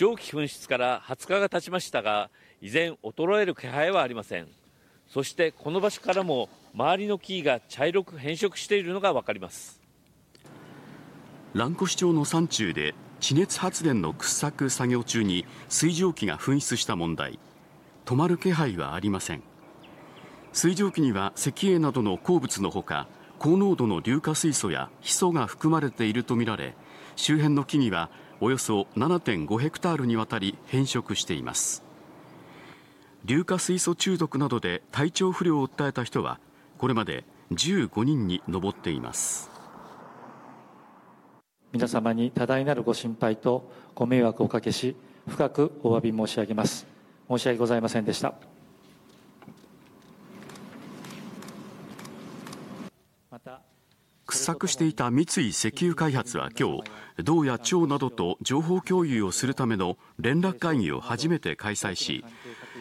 蒸気噴出から20日が経ちましたが依然衰える気配はありません。そしてこの場所からも周りの木が茶色く変色しているのが分かります。蘭越町の山中で地熱発電の掘削作業中に水蒸気が噴出した問題。止まる気配はありません。水蒸気には石英などの鉱物のほか高濃度の硫化水素やヒ素が含まれているとみられ周辺の木々はおよそ7.5ヘクタールにわたり変色しています。硫化水素中毒などで体調不良を訴えた人はこれまで15人に上っています。皆様に多大なるご心配とご迷惑をおかけし深くお詫び申し上げます。申し訳ございませんでした。削していた三井石油開発は今日道や町などと情報共有をするための連絡会議を初めて開催し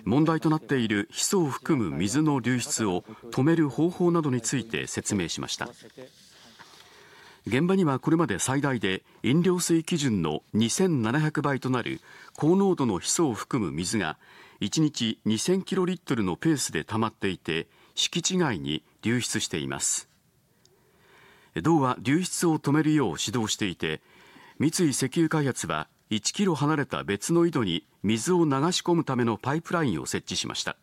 問題となっているヒ素を含む水の流出を止める方法などについて説明しました。現場にはこれまで最大で飲料水基準の2700倍となる高濃度のヒ素を含む水が1日2000キロリットルのペースで溜まっていて敷地外に流出しています。道は流出を止めるよう指導していて三井石油開発は1キロ離れた別の井戸に水を流し込むためのパイプラインを設置しました。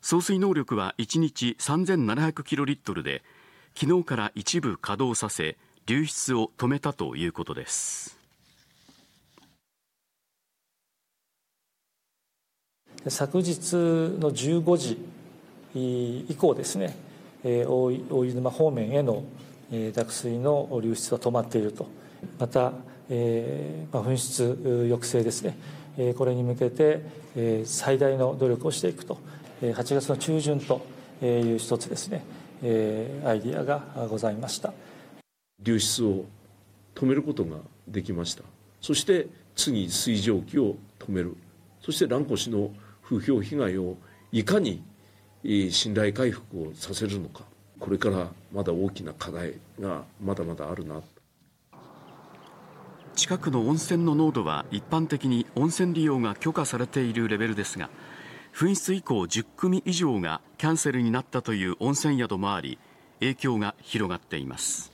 送水能力は1日3700キロリットルで昨日から一部稼働させ流出を止めたということです。昨日の15時以降ですね大湯沼方面への濁水の流出は止まっていると。また、えーまあ、噴出抑制ですね。これに向けて最大の努力をしていくと。8月の中旬という一つですね。アイディアがございました。流出を止めることができました。そして次水蒸気を止める。そして蘭越の風評被害をいかに信頼回復をさせるのか。これからまだ大きな課題がまだまだあるな。近くの温泉の濃度は一般的に温泉利用が許可されているレベルですが噴出以降10組以上がキャンセルになったという温泉宿もあり影響が広がっています。